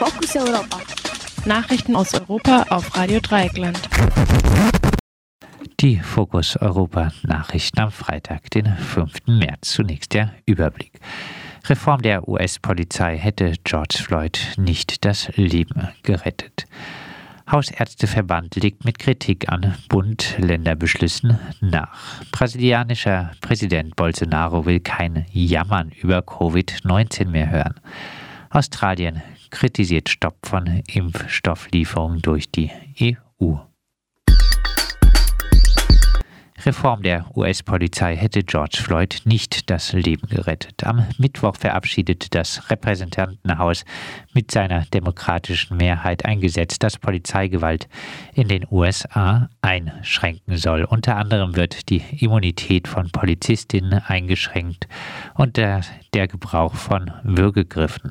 Fokus Europa. Nachrichten aus Europa auf Radio Dreieckland. Die Fokus Europa Nachrichten am Freitag, den 5. März. Zunächst der Überblick. Reform der US-Polizei hätte George Floyd nicht das Leben gerettet. Hausärzteverband legt mit Kritik an Bund-Länderbeschlüssen nach. Brasilianischer Präsident Bolsonaro will kein Jammern über Covid-19 mehr hören. Australien kritisiert Stopp von Impfstofflieferungen durch die EU. Reform der US-Polizei hätte George Floyd nicht das Leben gerettet. Am Mittwoch verabschiedete das Repräsentantenhaus mit seiner demokratischen Mehrheit ein Gesetz, das Polizeigewalt in den USA einschränken soll. Unter anderem wird die Immunität von Polizistinnen eingeschränkt und der, der Gebrauch von Würgegriffen.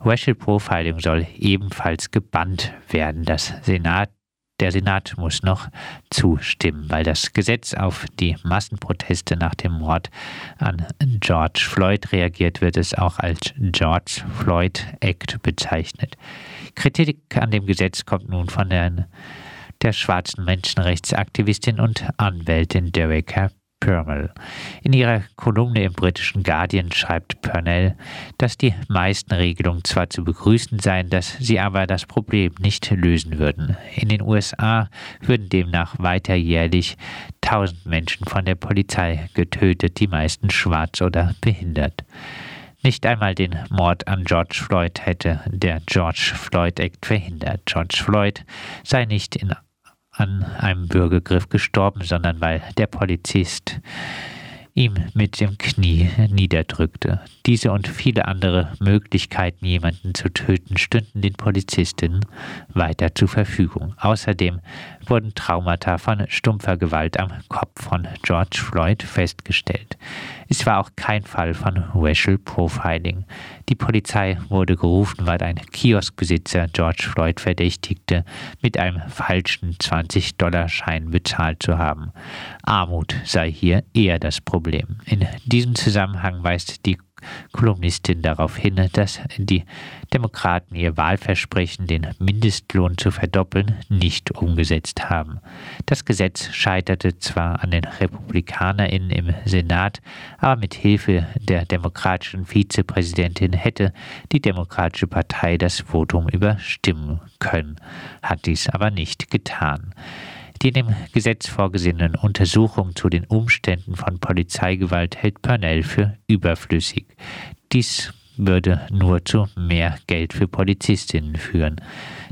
Racial Profiling soll ebenfalls gebannt werden. Das Senat der Senat muss noch zustimmen, weil das Gesetz auf die Massenproteste nach dem Mord an George Floyd reagiert, wird es auch als George Floyd Act bezeichnet. Kritik an dem Gesetz kommt nun von der, der schwarzen Menschenrechtsaktivistin und Anwältin Derek Purnell. In ihrer Kolumne im britischen Guardian schreibt Purnell, dass die meisten Regelungen zwar zu begrüßen seien, dass sie aber das Problem nicht lösen würden. In den USA würden demnach weiter jährlich tausend Menschen von der Polizei getötet, die meisten schwarz oder behindert. Nicht einmal den Mord an George Floyd hätte der George Floyd Act verhindert. George Floyd sei nicht in an einem Bürgergriff gestorben, sondern weil der Polizist ihm mit dem Knie niederdrückte. Diese und viele andere Möglichkeiten, jemanden zu töten, stünden den Polizistinnen weiter zur Verfügung. Außerdem wurden Traumata von stumpfer Gewalt am Kopf von George Floyd festgestellt. Es war auch kein Fall von Racial Profiling. Die Polizei wurde gerufen, weil ein Kioskbesitzer George Floyd verdächtigte, mit einem falschen 20-Dollar-Schein bezahlt zu haben. Armut sei hier eher das Problem. In diesem Zusammenhang weist die Kolumnistin darauf hin, dass die Demokraten ihr Wahlversprechen, den Mindestlohn zu verdoppeln, nicht umgesetzt haben. Das Gesetz scheiterte zwar an den RepublikanerInnen im Senat, aber mit Hilfe der demokratischen Vizepräsidentin hätte die Demokratische Partei das Votum überstimmen können, hat dies aber nicht getan. Die in dem Gesetz vorgesehenen Untersuchungen zu den Umständen von Polizeigewalt hält Purnell für überflüssig. Dies würde nur zu mehr Geld für Polizistinnen führen.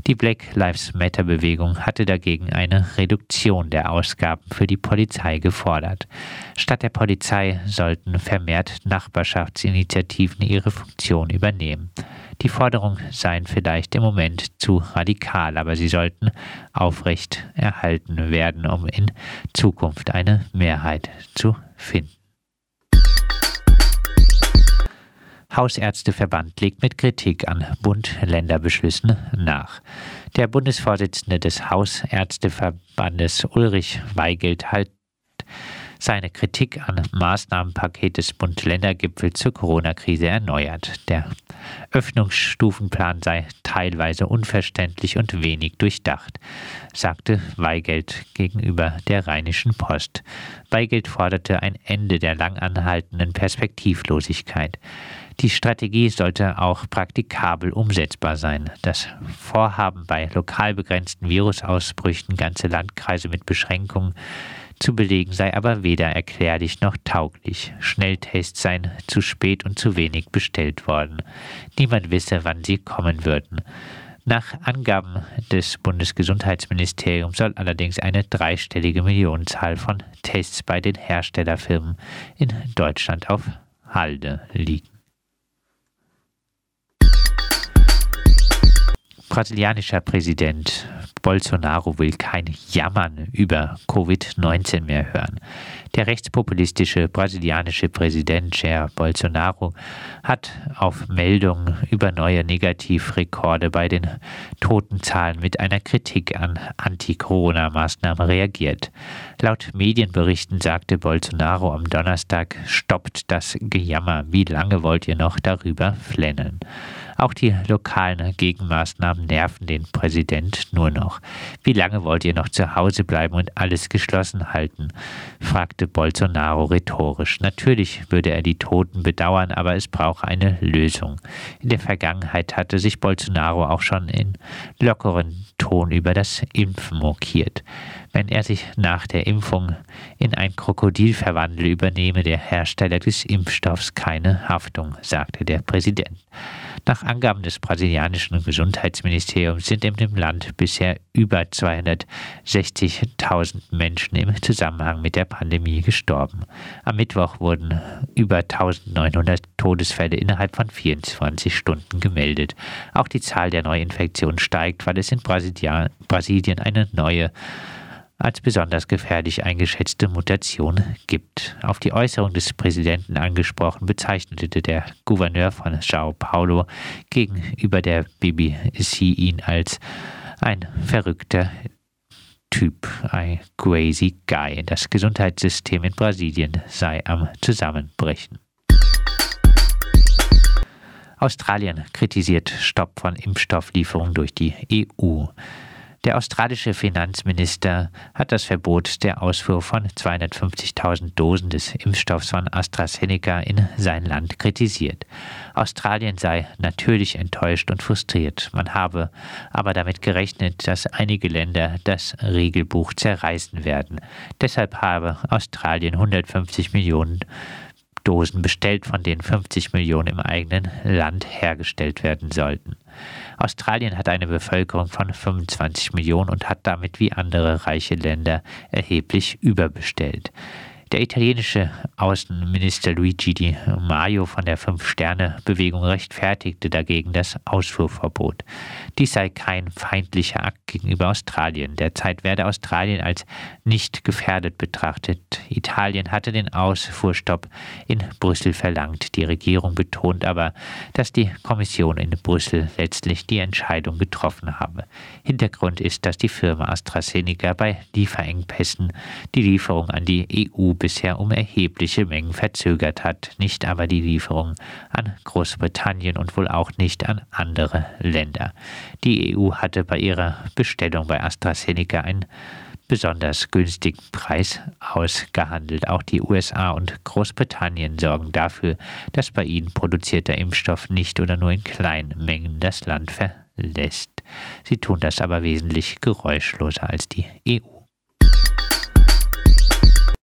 Die Black Lives Matter Bewegung hatte dagegen eine Reduktion der Ausgaben für die Polizei gefordert. Statt der Polizei sollten vermehrt Nachbarschaftsinitiativen ihre Funktion übernehmen. Die Forderungen seien vielleicht im Moment zu radikal, aber sie sollten aufrecht erhalten werden, um in Zukunft eine Mehrheit zu finden. Hausärzteverband legt mit Kritik an Bund-Länder-Beschlüssen nach. Der Bundesvorsitzende des Hausärzteverbandes Ulrich Weigelt hat seine Kritik an Maßnahmenpaket des Bund-Länder-Gipfels zur Corona-Krise erneuert. Der Öffnungsstufenplan sei teilweise unverständlich und wenig durchdacht, sagte Weigelt gegenüber der Rheinischen Post. Weigelt forderte ein Ende der lang anhaltenden Perspektivlosigkeit. Die Strategie sollte auch praktikabel umsetzbar sein. Das Vorhaben bei lokal begrenzten Virusausbrüchen ganze Landkreise mit Beschränkungen zu belegen sei aber weder erklärlich noch tauglich. Schnelltests seien zu spät und zu wenig bestellt worden. Niemand wisse, wann sie kommen würden. Nach Angaben des Bundesgesundheitsministeriums soll allerdings eine dreistellige Millionenzahl von Tests bei den Herstellerfirmen in Deutschland auf Halde liegen. Brasilianischer Präsident Bolsonaro will kein Jammern über Covid-19 mehr hören. Der rechtspopulistische brasilianische Präsident Jair Bolsonaro hat auf Meldungen über neue Negativrekorde bei den Totenzahlen mit einer Kritik an Anti-Corona-Maßnahmen reagiert. Laut Medienberichten sagte Bolsonaro am Donnerstag, stoppt das Gejammer, wie lange wollt ihr noch darüber flennen? Auch die lokalen Gegenmaßnahmen nerven den Präsident nur noch. Wie lange wollt ihr noch zu Hause bleiben und alles geschlossen halten? fragte Bolsonaro rhetorisch. Natürlich würde er die Toten bedauern, aber es braucht eine Lösung. In der Vergangenheit hatte sich Bolsonaro auch schon in lockeren Ton über das Impfen mokiert. Wenn er sich nach der Impfung in ein Krokodil verwandle, übernehme der Hersteller des Impfstoffs keine Haftung, sagte der Präsident. Nach Angaben des brasilianischen Gesundheitsministeriums sind in dem Land bisher über 260.000 Menschen im Zusammenhang mit der Pandemie gestorben. Am Mittwoch wurden über 1900 Todesfälle innerhalb von 24 Stunden gemeldet. Auch die Zahl der Neuinfektionen steigt, weil es in Brasilien eine neue als besonders gefährlich eingeschätzte Mutation gibt. Auf die Äußerung des Präsidenten angesprochen, bezeichnete der Gouverneur von Sao Paulo gegenüber der BBC ihn als ein verrückter Typ, ein crazy guy. Das Gesundheitssystem in Brasilien sei am Zusammenbrechen. Australien kritisiert Stopp von Impfstofflieferungen durch die EU. Der australische Finanzminister hat das Verbot der Ausfuhr von 250.000 Dosen des Impfstoffs von AstraZeneca in sein Land kritisiert. Australien sei natürlich enttäuscht und frustriert. Man habe aber damit gerechnet, dass einige Länder das Regelbuch zerreißen werden. Deshalb habe Australien 150 Millionen Dosen bestellt, von denen 50 Millionen im eigenen Land hergestellt werden sollten. Australien hat eine Bevölkerung von 25 Millionen und hat damit wie andere reiche Länder erheblich überbestellt. Der italienische Außenminister Luigi Di Maio von der Fünf-Sterne-Bewegung rechtfertigte dagegen das Ausfuhrverbot. Dies sei kein feindlicher Akt gegenüber Australien. Derzeit werde Australien als nicht gefährdet betrachtet. Italien hatte den Ausfuhrstopp in Brüssel verlangt. Die Regierung betont aber, dass die Kommission in Brüssel letztlich die Entscheidung getroffen habe. Hintergrund ist, dass die Firma AstraZeneca bei Lieferengpässen die Lieferung an die EU bisher um erhebliche Mengen verzögert hat, nicht aber die Lieferung an Großbritannien und wohl auch nicht an andere Länder. Die EU hatte bei ihrer Bestellung bei AstraZeneca einen besonders günstigen Preis ausgehandelt. Auch die USA und Großbritannien sorgen dafür, dass bei ihnen produzierter Impfstoff nicht oder nur in kleinen Mengen das Land verlässt. Sie tun das aber wesentlich geräuschloser als die EU.